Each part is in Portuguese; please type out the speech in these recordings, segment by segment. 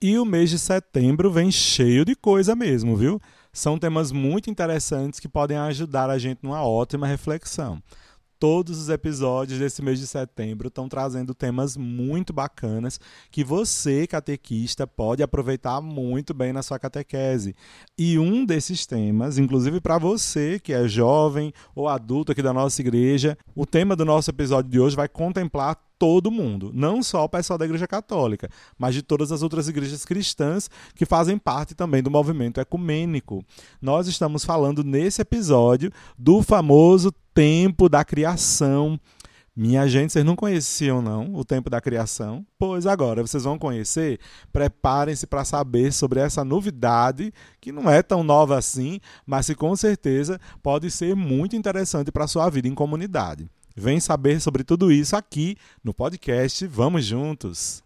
E o mês de setembro vem cheio de coisa mesmo, viu? São temas muito interessantes que podem ajudar a gente numa ótima reflexão. Todos os episódios desse mês de setembro estão trazendo temas muito bacanas que você, catequista, pode aproveitar muito bem na sua catequese. E um desses temas, inclusive para você que é jovem ou adulto aqui da nossa igreja, o tema do nosso episódio de hoje vai contemplar todo mundo, não só o pessoal da Igreja Católica, mas de todas as outras igrejas cristãs que fazem parte também do movimento ecumênico. Nós estamos falando nesse episódio do famoso tempo da criação. Minha gente, vocês não conheciam não o tempo da criação? Pois agora vocês vão conhecer. Preparem-se para saber sobre essa novidade, que não é tão nova assim, mas que com certeza pode ser muito interessante para a sua vida em comunidade. Vem saber sobre tudo isso aqui no podcast Vamos Juntos.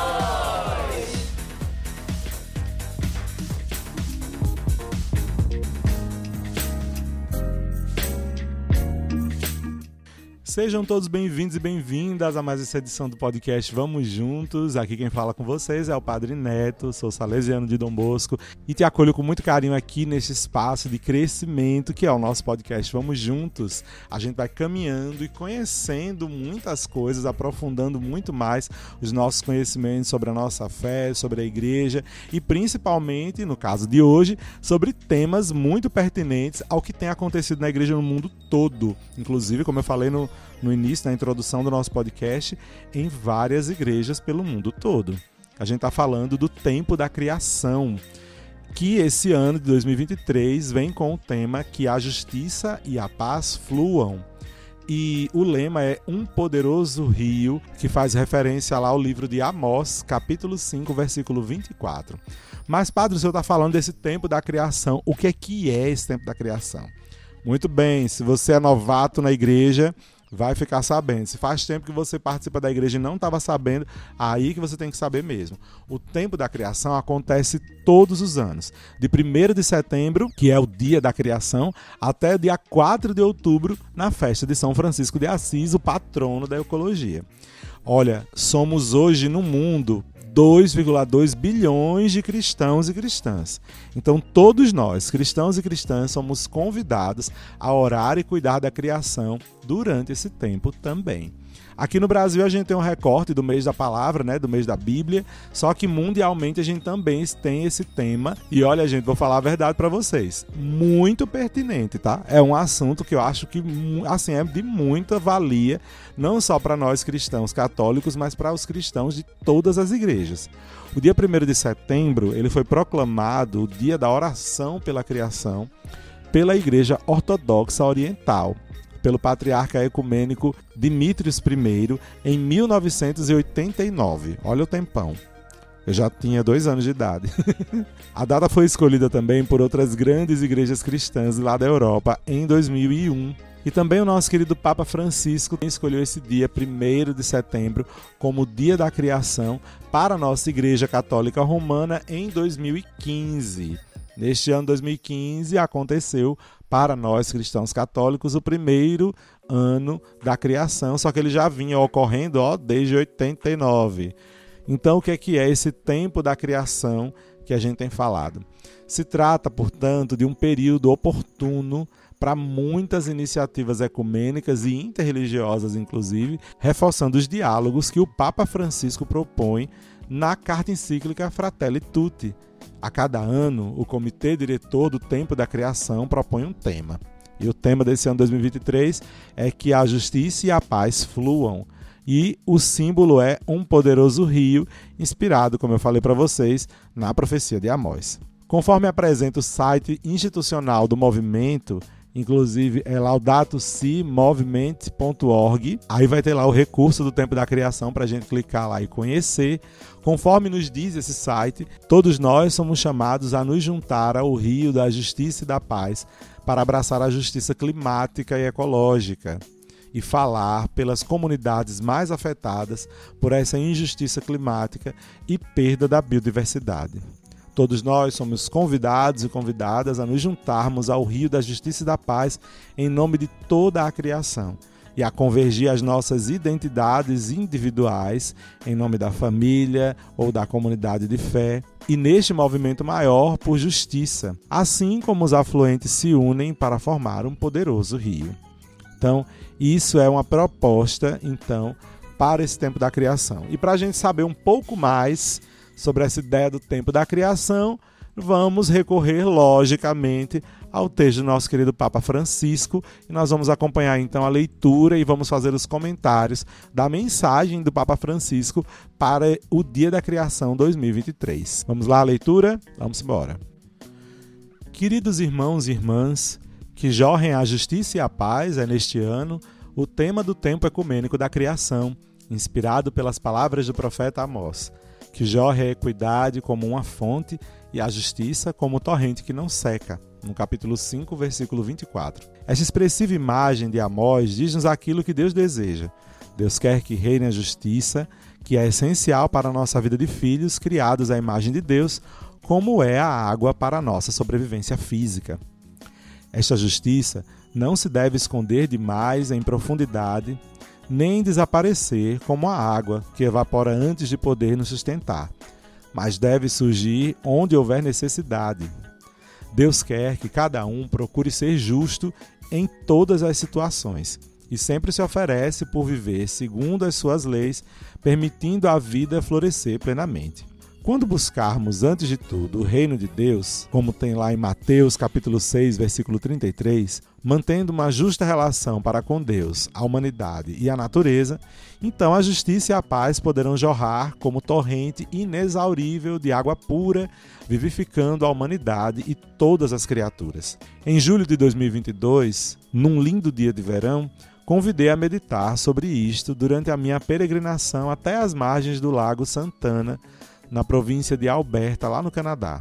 Sejam todos bem-vindos e bem-vindas a mais essa edição do podcast Vamos Juntos. Aqui quem fala com vocês é o Padre Neto, sou salesiano de Dom Bosco e te acolho com muito carinho aqui neste espaço de crescimento que é o nosso podcast Vamos Juntos. A gente vai caminhando e conhecendo muitas coisas, aprofundando muito mais os nossos conhecimentos sobre a nossa fé, sobre a igreja e principalmente, no caso de hoje, sobre temas muito pertinentes ao que tem acontecido na igreja no mundo todo. Inclusive, como eu falei no, no início, na introdução do nosso podcast, em várias igrejas pelo mundo todo. A gente está falando do tempo da criação, que esse ano de 2023 vem com o tema que a justiça e a paz fluam. E o lema é Um Poderoso Rio, que faz referência lá ao livro de Amós, capítulo 5, versículo 24. Mas, Padre, o senhor está falando desse tempo da criação. O que é que é esse tempo da criação? Muito bem, se você é novato na igreja, vai ficar sabendo. Se faz tempo que você participa da igreja e não estava sabendo, aí que você tem que saber mesmo. O tempo da criação acontece todos os anos, de 1 de setembro, que é o dia da criação, até dia 4 de outubro, na festa de São Francisco de Assis, o patrono da ecologia. Olha, somos hoje no mundo 2,2 bilhões de cristãos e cristãs. Então, todos nós, cristãos e cristãs, somos convidados a orar e cuidar da criação durante esse tempo também. Aqui no Brasil a gente tem um recorte do mês da palavra, né, do mês da Bíblia, só que mundialmente a gente também tem esse tema. E olha, gente, vou falar a verdade para vocês, muito pertinente, tá? É um assunto que eu acho que assim é de muita valia, não só para nós cristãos católicos, mas para os cristãos de todas as igrejas. O dia 1 de setembro, ele foi proclamado o dia da oração pela criação pela Igreja Ortodoxa Oriental pelo patriarca ecumênico Dimitrios I em 1989. Olha o tempão. Eu já tinha dois anos de idade. a data foi escolhida também por outras grandes igrejas cristãs lá da Europa em 2001. E também o nosso querido Papa Francisco escolheu esse dia, 1 de setembro, como Dia da Criação para a nossa Igreja Católica Romana em 2015. Neste ano 2015 aconteceu para nós cristãos católicos o primeiro ano da criação, só que ele já vinha ocorrendo ó, desde 89. Então, o que é que é esse tempo da criação que a gente tem falado? Se trata, portanto, de um período oportuno para muitas iniciativas ecumênicas e interreligiosas, inclusive, reforçando os diálogos que o Papa Francisco propõe na carta encíclica Fratelli Tutti. A cada ano, o Comitê Diretor do Tempo da Criação propõe um tema. E o tema desse ano 2023 é que a justiça e a paz fluam. E o símbolo é um poderoso rio, inspirado, como eu falei para vocês, na profecia de Amós. Conforme apresenta o site institucional do movimento, Inclusive é laudatosimovement.org. Aí vai ter lá o recurso do tempo da criação para a gente clicar lá e conhecer. Conforme nos diz esse site, todos nós somos chamados a nos juntar ao rio da justiça e da paz para abraçar a justiça climática e ecológica. e falar pelas comunidades mais afetadas por essa injustiça climática e perda da biodiversidade. Todos nós somos convidados e convidadas a nos juntarmos ao Rio da Justiça e da Paz em nome de toda a criação e a convergir as nossas identidades individuais em nome da família ou da comunidade de fé e neste movimento maior por justiça, assim como os afluentes se unem para formar um poderoso rio. Então, isso é uma proposta, então, para esse tempo da criação. E para a gente saber um pouco mais sobre essa ideia do tempo da criação, vamos recorrer, logicamente, ao texto do nosso querido Papa Francisco e nós vamos acompanhar então a leitura e vamos fazer os comentários da mensagem do Papa Francisco para o Dia da Criação 2023. Vamos lá, a leitura? Vamos embora. Queridos irmãos e irmãs, que jorrem a justiça e a paz é neste ano o tema do tempo ecumênico da criação, inspirado pelas palavras do profeta Amós que jorre a equidade como uma fonte e a justiça como torrente que não seca. No capítulo 5, versículo 24. Esta expressiva imagem de Amós diz-nos aquilo que Deus deseja. Deus quer que reine a justiça, que é essencial para a nossa vida de filhos criados à imagem de Deus, como é a água para a nossa sobrevivência física. Esta justiça não se deve esconder demais em profundidade nem desaparecer como a água que evapora antes de poder nos sustentar, mas deve surgir onde houver necessidade. Deus quer que cada um procure ser justo em todas as situações e sempre se oferece por viver segundo as suas leis, permitindo a vida florescer plenamente. Quando buscarmos, antes de tudo, o reino de Deus, como tem lá em Mateus capítulo 6, versículo 33, mantendo uma justa relação para com Deus, a humanidade e a natureza, então a justiça e a paz poderão jorrar como torrente inexaurível de água pura, vivificando a humanidade e todas as criaturas. Em julho de 2022, num lindo dia de verão, convidei a meditar sobre isto durante a minha peregrinação até as margens do Lago Santana, na província de Alberta, lá no Canadá,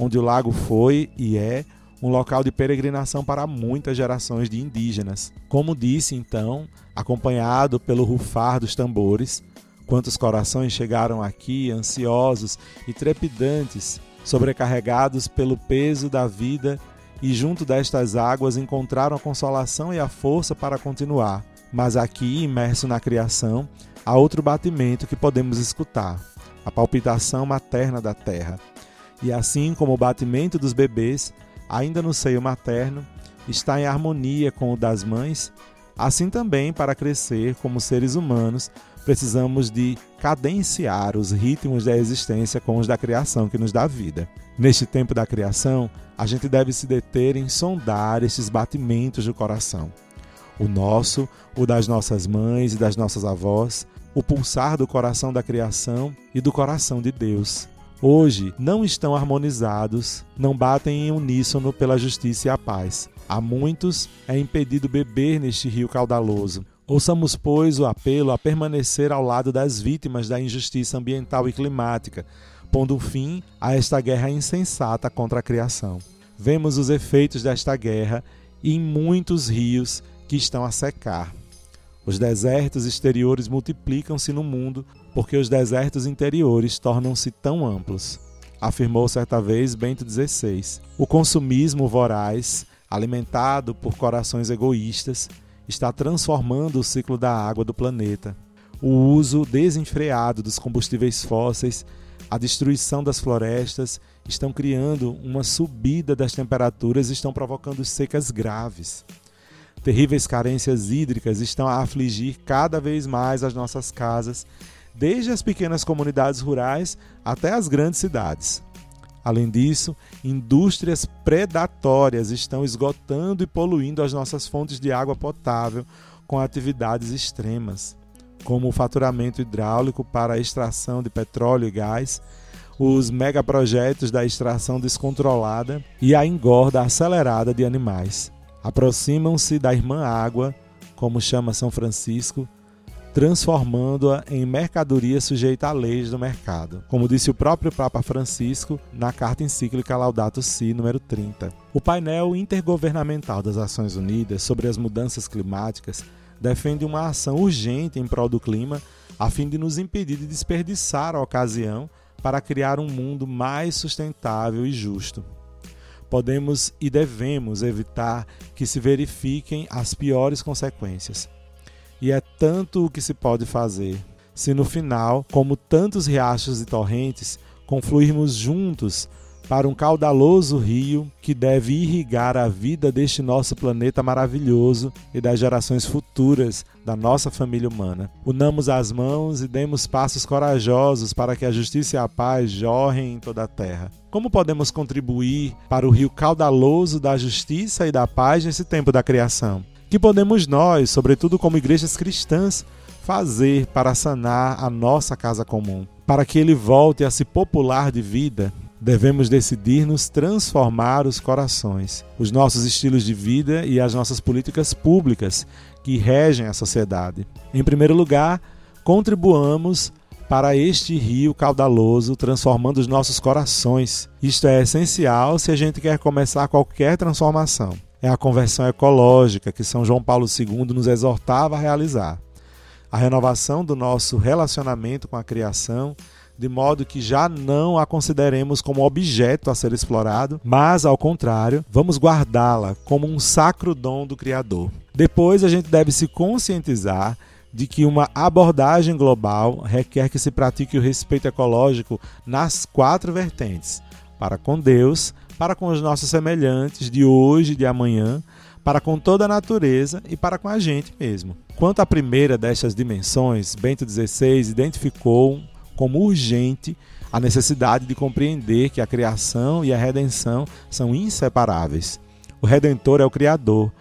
onde o lago foi e é um local de peregrinação para muitas gerações de indígenas. Como disse então, acompanhado pelo rufar dos tambores, quantos corações chegaram aqui ansiosos e trepidantes, sobrecarregados pelo peso da vida e junto destas águas encontraram a consolação e a força para continuar. Mas aqui, imerso na criação, há outro batimento que podemos escutar a palpitação materna da terra. E assim como o batimento dos bebês, ainda no seio materno, está em harmonia com o das mães, assim também para crescer como seres humanos, precisamos de cadenciar os ritmos da existência com os da criação que nos dá vida. Neste tempo da criação, a gente deve se deter em sondar estes batimentos do coração. O nosso, o das nossas mães e das nossas avós, o pulsar do coração da criação e do coração de Deus. Hoje não estão harmonizados, não batem em uníssono pela justiça e a paz. A muitos é impedido beber neste rio caudaloso. Ouçamos, pois, o apelo a permanecer ao lado das vítimas da injustiça ambiental e climática, pondo fim a esta guerra insensata contra a criação. Vemos os efeitos desta guerra em muitos rios que estão a secar. Os desertos exteriores multiplicam-se no mundo porque os desertos interiores tornam-se tão amplos, afirmou certa vez Bento XVI. O consumismo voraz, alimentado por corações egoístas, está transformando o ciclo da água do planeta. O uso desenfreado dos combustíveis fósseis, a destruição das florestas estão criando uma subida das temperaturas e estão provocando secas graves. Terríveis carências hídricas estão a afligir cada vez mais as nossas casas, desde as pequenas comunidades rurais até as grandes cidades. Além disso, indústrias predatórias estão esgotando e poluindo as nossas fontes de água potável com atividades extremas, como o faturamento hidráulico para a extração de petróleo e gás, os megaprojetos da extração descontrolada e a engorda acelerada de animais aproximam-se da irmã água, como chama São Francisco, transformando-a em mercadoria sujeita à leis do mercado, como disse o próprio Papa Francisco na carta encíclica Laudato Si, número 30. O painel intergovernamental das Nações Unidas sobre as mudanças climáticas defende uma ação urgente em prol do clima, a fim de nos impedir de desperdiçar a ocasião para criar um mundo mais sustentável e justo. Podemos e devemos evitar que se verifiquem as piores consequências. E é tanto o que se pode fazer, se no final, como tantos riachos e torrentes, confluirmos juntos para um caudaloso rio que deve irrigar a vida deste nosso planeta maravilhoso e das gerações futuras da nossa família humana. Unamos as mãos e demos passos corajosos para que a justiça e a paz jorrem em toda a terra. Como podemos contribuir para o rio caudaloso da justiça e da paz nesse tempo da criação? Que podemos nós, sobretudo como igrejas cristãs, fazer para sanar a nossa casa comum? Para que ele volte a se popular de vida Devemos decidir nos transformar os corações, os nossos estilos de vida e as nossas políticas públicas que regem a sociedade. Em primeiro lugar, contribuamos para este rio caudaloso, transformando os nossos corações. Isto é essencial se a gente quer começar qualquer transformação. É a conversão ecológica que São João Paulo II nos exortava a realizar. A renovação do nosso relacionamento com a criação de modo que já não a consideremos como objeto a ser explorado, mas, ao contrário, vamos guardá-la como um sacro dom do Criador. Depois, a gente deve se conscientizar de que uma abordagem global requer que se pratique o respeito ecológico nas quatro vertentes: para com Deus, para com os nossos semelhantes de hoje e de amanhã, para com toda a natureza e para com a gente mesmo. Quanto à primeira destas dimensões, Bento XVI identificou como urgente a necessidade de compreender que a criação e a redenção são inseparáveis. O Redentor é o Criador,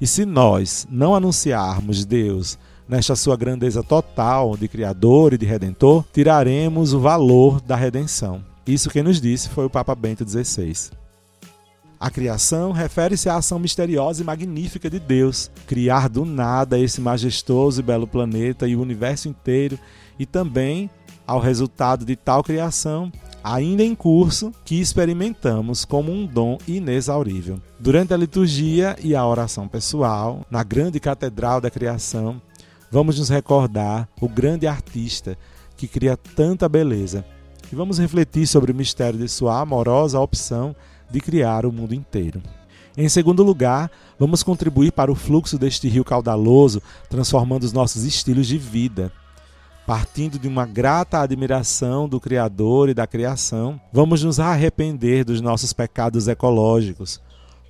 e se nós não anunciarmos Deus nesta sua grandeza total de Criador e de Redentor, tiraremos o valor da redenção. Isso quem nos disse foi o Papa Bento XVI. A criação refere-se à ação misteriosa e magnífica de Deus, criar do nada esse majestoso e belo planeta e o universo inteiro, e também ao resultado de tal criação, ainda em curso, que experimentamos como um dom inexaurível. Durante a liturgia e a oração pessoal, na grande catedral da criação, vamos nos recordar o grande artista que cria tanta beleza e vamos refletir sobre o mistério de sua amorosa opção de criar o mundo inteiro. Em segundo lugar, vamos contribuir para o fluxo deste rio caudaloso, transformando os nossos estilos de vida partindo de uma grata admiração do Criador e da criação, vamos nos arrepender dos nossos pecados ecológicos,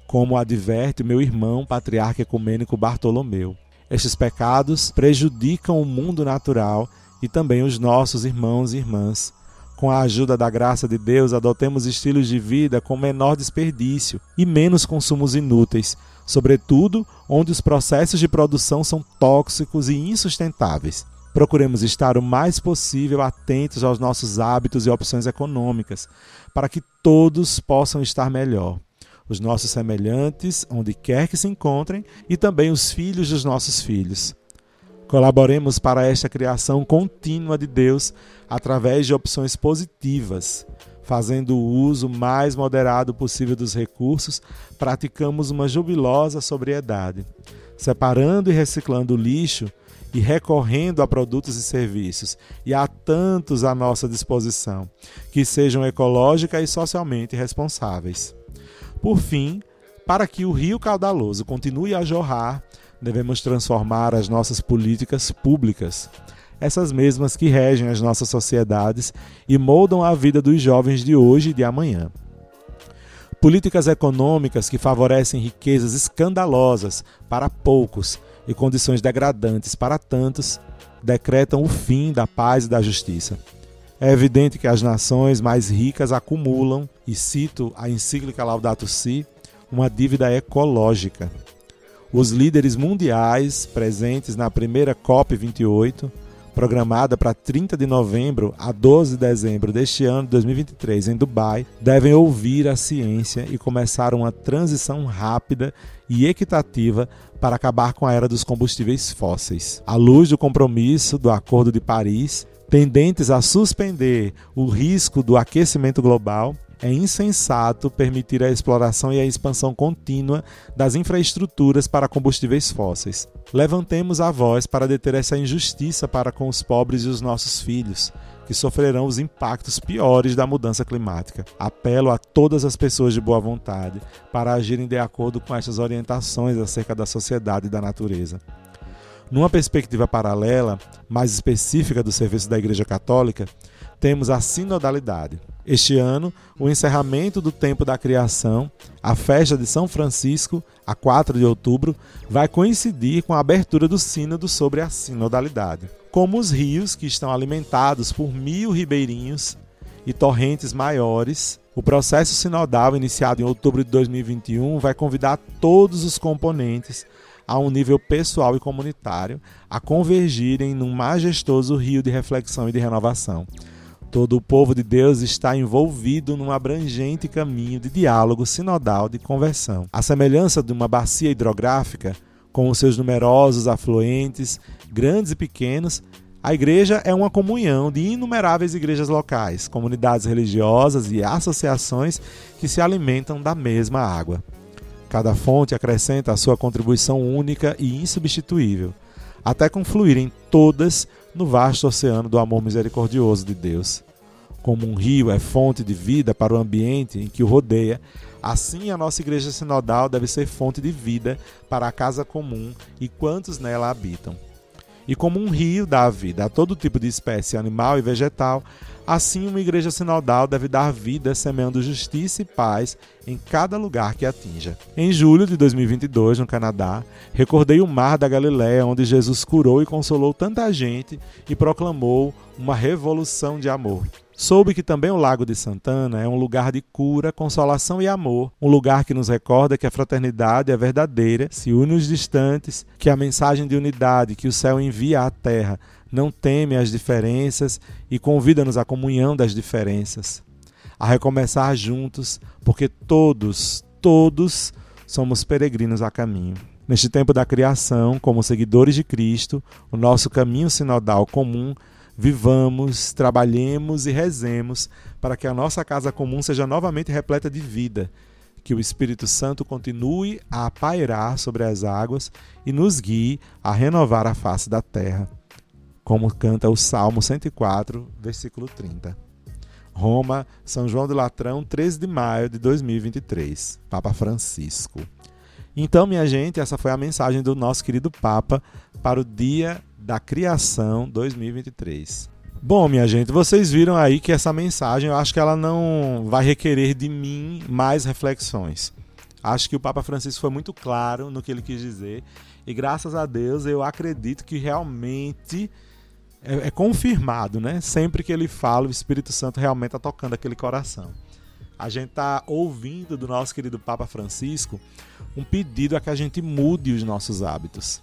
como adverte meu irmão patriarca ecumênico Bartolomeu. Estes pecados prejudicam o mundo natural e também os nossos irmãos e irmãs. Com a ajuda da graça de Deus, adotemos estilos de vida com menor desperdício e menos consumos inúteis, sobretudo onde os processos de produção são tóxicos e insustentáveis. Procuremos estar o mais possível atentos aos nossos hábitos e opções econômicas, para que todos possam estar melhor. Os nossos semelhantes, onde quer que se encontrem, e também os filhos dos nossos filhos. Colaboremos para esta criação contínua de Deus através de opções positivas. Fazendo o uso mais moderado possível dos recursos, praticamos uma jubilosa sobriedade. Separando e reciclando o lixo, e recorrendo a produtos e serviços, e há tantos à nossa disposição, que sejam ecológica e socialmente responsáveis. Por fim, para que o rio caudaloso continue a jorrar, devemos transformar as nossas políticas públicas, essas mesmas que regem as nossas sociedades e moldam a vida dos jovens de hoje e de amanhã. Políticas econômicas que favorecem riquezas escandalosas para poucos e condições degradantes para tantos decretam o fim da paz e da justiça. É evidente que as nações mais ricas acumulam, e cito a encíclica Laudato Si, uma dívida ecológica. Os líderes mundiais presentes na primeira COP28 programada para 30 de novembro a 12 de dezembro deste ano de 2023 em Dubai, devem ouvir a ciência e começar uma transição rápida e equitativa para acabar com a era dos combustíveis fósseis. À luz do compromisso do Acordo de Paris, tendentes a suspender o risco do aquecimento global, é insensato permitir a exploração e a expansão contínua das infraestruturas para combustíveis fósseis. Levantemos a voz para deter essa injustiça para com os pobres e os nossos filhos, que sofrerão os impactos piores da mudança climática. Apelo a todas as pessoas de boa vontade para agirem de acordo com estas orientações acerca da sociedade e da natureza. Numa perspectiva paralela, mais específica do serviço da Igreja Católica, temos a sinodalidade. Este ano, o encerramento do tempo da criação, a festa de São Francisco, a 4 de outubro, vai coincidir com a abertura do sínodo sobre a sinodalidade. Como os rios que estão alimentados por mil ribeirinhos e torrentes maiores, o processo sinodal, iniciado em outubro de 2021, vai convidar todos os componentes a um nível pessoal e comunitário a convergirem num majestoso rio de reflexão e de renovação. Todo o povo de Deus está envolvido num abrangente caminho de diálogo sinodal de conversão. A semelhança de uma bacia hidrográfica, com os seus numerosos afluentes, grandes e pequenos, a igreja é uma comunhão de inumeráveis igrejas locais, comunidades religiosas e associações que se alimentam da mesma água. Cada fonte acrescenta a sua contribuição única e insubstituível, até confluírem todas no vasto oceano do amor misericordioso de Deus. Como um rio é fonte de vida para o ambiente em que o rodeia, assim a nossa igreja sinodal deve ser fonte de vida para a casa comum e quantos nela habitam. E como um rio dá vida a todo tipo de espécie animal e vegetal, assim uma igreja sinodal deve dar vida semeando justiça e paz em cada lugar que atinja. Em julho de 2022, no Canadá, recordei o mar da Galiléia, onde Jesus curou e consolou tanta gente e proclamou uma revolução de amor. Soube que também o Lago de Santana é um lugar de cura, consolação e amor, um lugar que nos recorda que a fraternidade é verdadeira, se une os distantes, que a mensagem de unidade que o céu envia à terra não teme as diferenças e convida-nos à comunhão das diferenças, a recomeçar juntos, porque todos, todos somos peregrinos a caminho. Neste tempo da criação, como seguidores de Cristo, o nosso caminho sinodal comum vivamos, trabalhemos e rezemos para que a nossa casa comum seja novamente repleta de vida, que o Espírito Santo continue a pairar sobre as águas e nos guie a renovar a face da terra, como canta o Salmo 104, versículo 30. Roma, São João de Latrão, 13 de maio de 2023. Papa Francisco. Então, minha gente, essa foi a mensagem do nosso querido Papa para o dia da Criação 2023. Bom, minha gente, vocês viram aí que essa mensagem eu acho que ela não vai requerer de mim mais reflexões. Acho que o Papa Francisco foi muito claro no que ele quis dizer e graças a Deus eu acredito que realmente é, é confirmado, né? Sempre que ele fala, o Espírito Santo realmente está tocando aquele coração. A gente está ouvindo do nosso querido Papa Francisco um pedido a que a gente mude os nossos hábitos.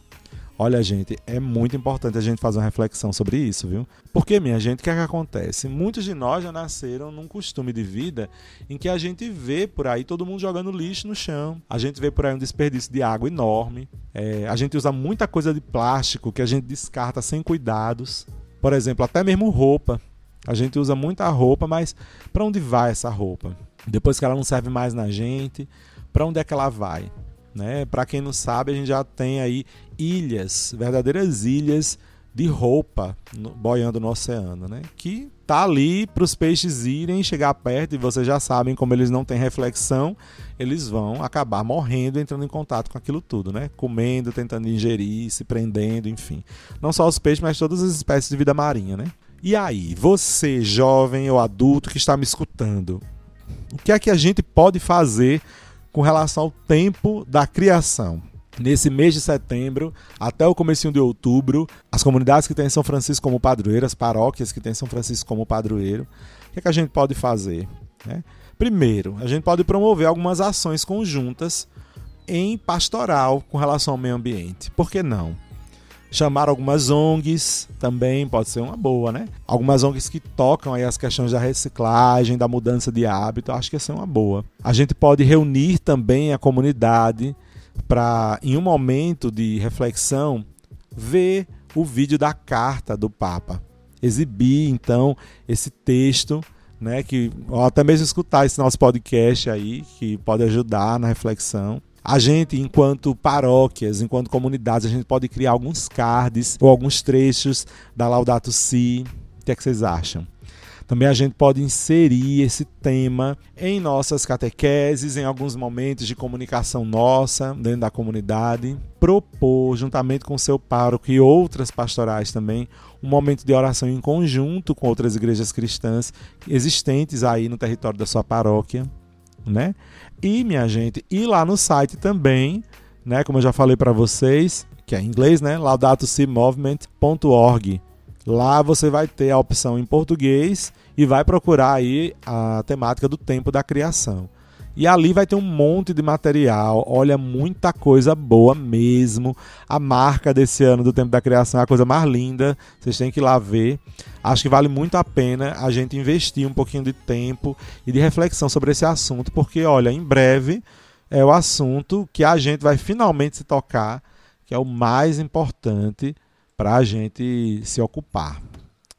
Olha, gente, é muito importante a gente fazer uma reflexão sobre isso, viu? Porque, minha gente, o que é que acontece? Muitos de nós já nasceram num costume de vida em que a gente vê por aí todo mundo jogando lixo no chão, a gente vê por aí um desperdício de água enorme, é, a gente usa muita coisa de plástico que a gente descarta sem cuidados. Por exemplo, até mesmo roupa. A gente usa muita roupa, mas para onde vai essa roupa? Depois que ela não serve mais na gente, para onde é que ela vai? Né? Para quem não sabe, a gente já tem aí ilhas, verdadeiras ilhas de roupa boiando no oceano, né? Que tá ali para os peixes irem chegar perto e vocês já sabem como eles não têm reflexão, eles vão acabar morrendo entrando em contato com aquilo tudo, né? Comendo, tentando ingerir, se prendendo, enfim. Não só os peixes, mas todas as espécies de vida marinha, né? E aí, você, jovem ou adulto que está me escutando, o que é que a gente pode fazer com relação ao tempo da criação. Nesse mês de setembro até o começo de outubro, as comunidades que têm São Francisco como padroeiro, as paróquias que têm São Francisco como padroeiro, o que, é que a gente pode fazer? Né? Primeiro, a gente pode promover algumas ações conjuntas em pastoral com relação ao meio ambiente. Por que não? chamar algumas ONGs também pode ser uma boa, né? Algumas ONGs que tocam aí as questões da reciclagem, da mudança de hábito, acho que ia ser uma boa. A gente pode reunir também a comunidade para, em um momento de reflexão, ver o vídeo da carta do Papa. Exibir, então, esse texto né, que ou até mesmo escutar esse nosso podcast aí, que pode ajudar na reflexão. A gente, enquanto paróquias, enquanto comunidades, a gente pode criar alguns cards ou alguns trechos da Laudato Si. O que, é que vocês acham? Também a gente pode inserir esse tema em nossas catequeses, em alguns momentos de comunicação nossa dentro da comunidade. Propor, juntamente com seu pároco e outras pastorais também, um momento de oração em conjunto com outras igrejas cristãs existentes aí no território da sua paróquia, né? E minha gente, ir lá no site também, né, como eu já falei para vocês, que é em inglês, né, laudatosimovement.org. Lá você vai ter a opção em português e vai procurar aí a temática do tempo da criação. E ali vai ter um monte de material, olha, muita coisa boa mesmo. A marca desse ano do Tempo da Criação é a coisa mais linda, vocês têm que ir lá ver. Acho que vale muito a pena a gente investir um pouquinho de tempo e de reflexão sobre esse assunto, porque, olha, em breve é o assunto que a gente vai finalmente se tocar, que é o mais importante para a gente se ocupar.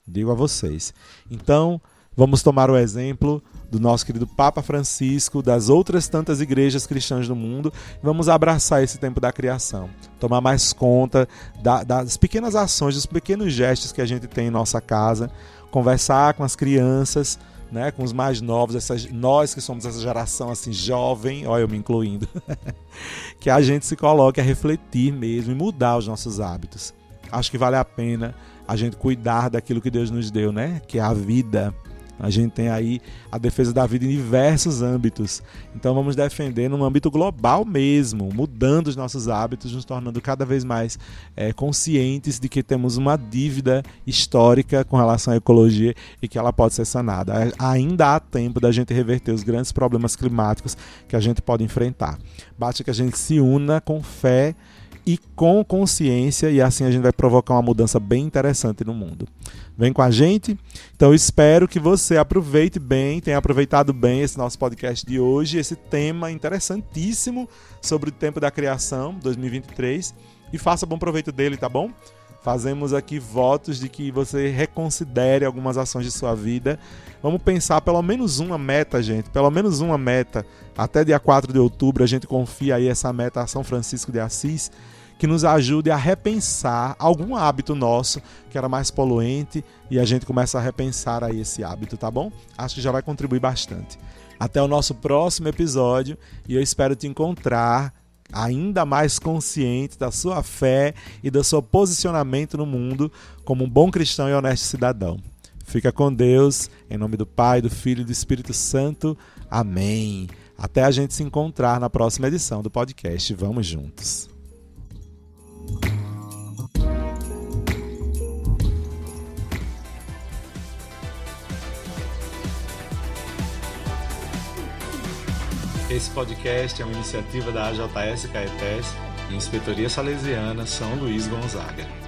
Digo a vocês. Então, vamos tomar o exemplo do nosso querido Papa Francisco, das outras tantas igrejas cristãs do mundo. Vamos abraçar esse tempo da criação, tomar mais conta da, das pequenas ações, dos pequenos gestos que a gente tem em nossa casa, conversar com as crianças, né, com os mais novos, essas, nós que somos essa geração assim jovem, olha eu me incluindo, que a gente se coloque a refletir mesmo e mudar os nossos hábitos. Acho que vale a pena a gente cuidar daquilo que Deus nos deu, né? Que é a vida. A gente tem aí a defesa da vida em diversos âmbitos. Então vamos defender num âmbito global mesmo, mudando os nossos hábitos, nos tornando cada vez mais é, conscientes de que temos uma dívida histórica com relação à ecologia e que ela pode ser sanada. Ainda há tempo da gente reverter os grandes problemas climáticos que a gente pode enfrentar. Basta que a gente se una com fé e com consciência, e assim a gente vai provocar uma mudança bem interessante no mundo. Vem com a gente? Então espero que você aproveite bem, tenha aproveitado bem esse nosso podcast de hoje, esse tema interessantíssimo sobre o tempo da criação 2023 e faça bom proveito dele, tá bom? Fazemos aqui votos de que você reconsidere algumas ações de sua vida. Vamos pensar pelo menos uma meta, gente. Pelo menos uma meta. Até dia 4 de outubro a gente confia aí essa meta a São Francisco de Assis que nos ajude a repensar algum hábito nosso que era mais poluente e a gente começa a repensar aí esse hábito, tá bom? Acho que já vai contribuir bastante. Até o nosso próximo episódio e eu espero te encontrar ainda mais consciente da sua fé e do seu posicionamento no mundo como um bom cristão e honesto cidadão. Fica com Deus, em nome do Pai, do Filho e do Espírito Santo. Amém. Até a gente se encontrar na próxima edição do podcast. Vamos juntos. Esse podcast é uma iniciativa da AJS Caetés e Inspetoria Salesiana São Luís Gonzaga.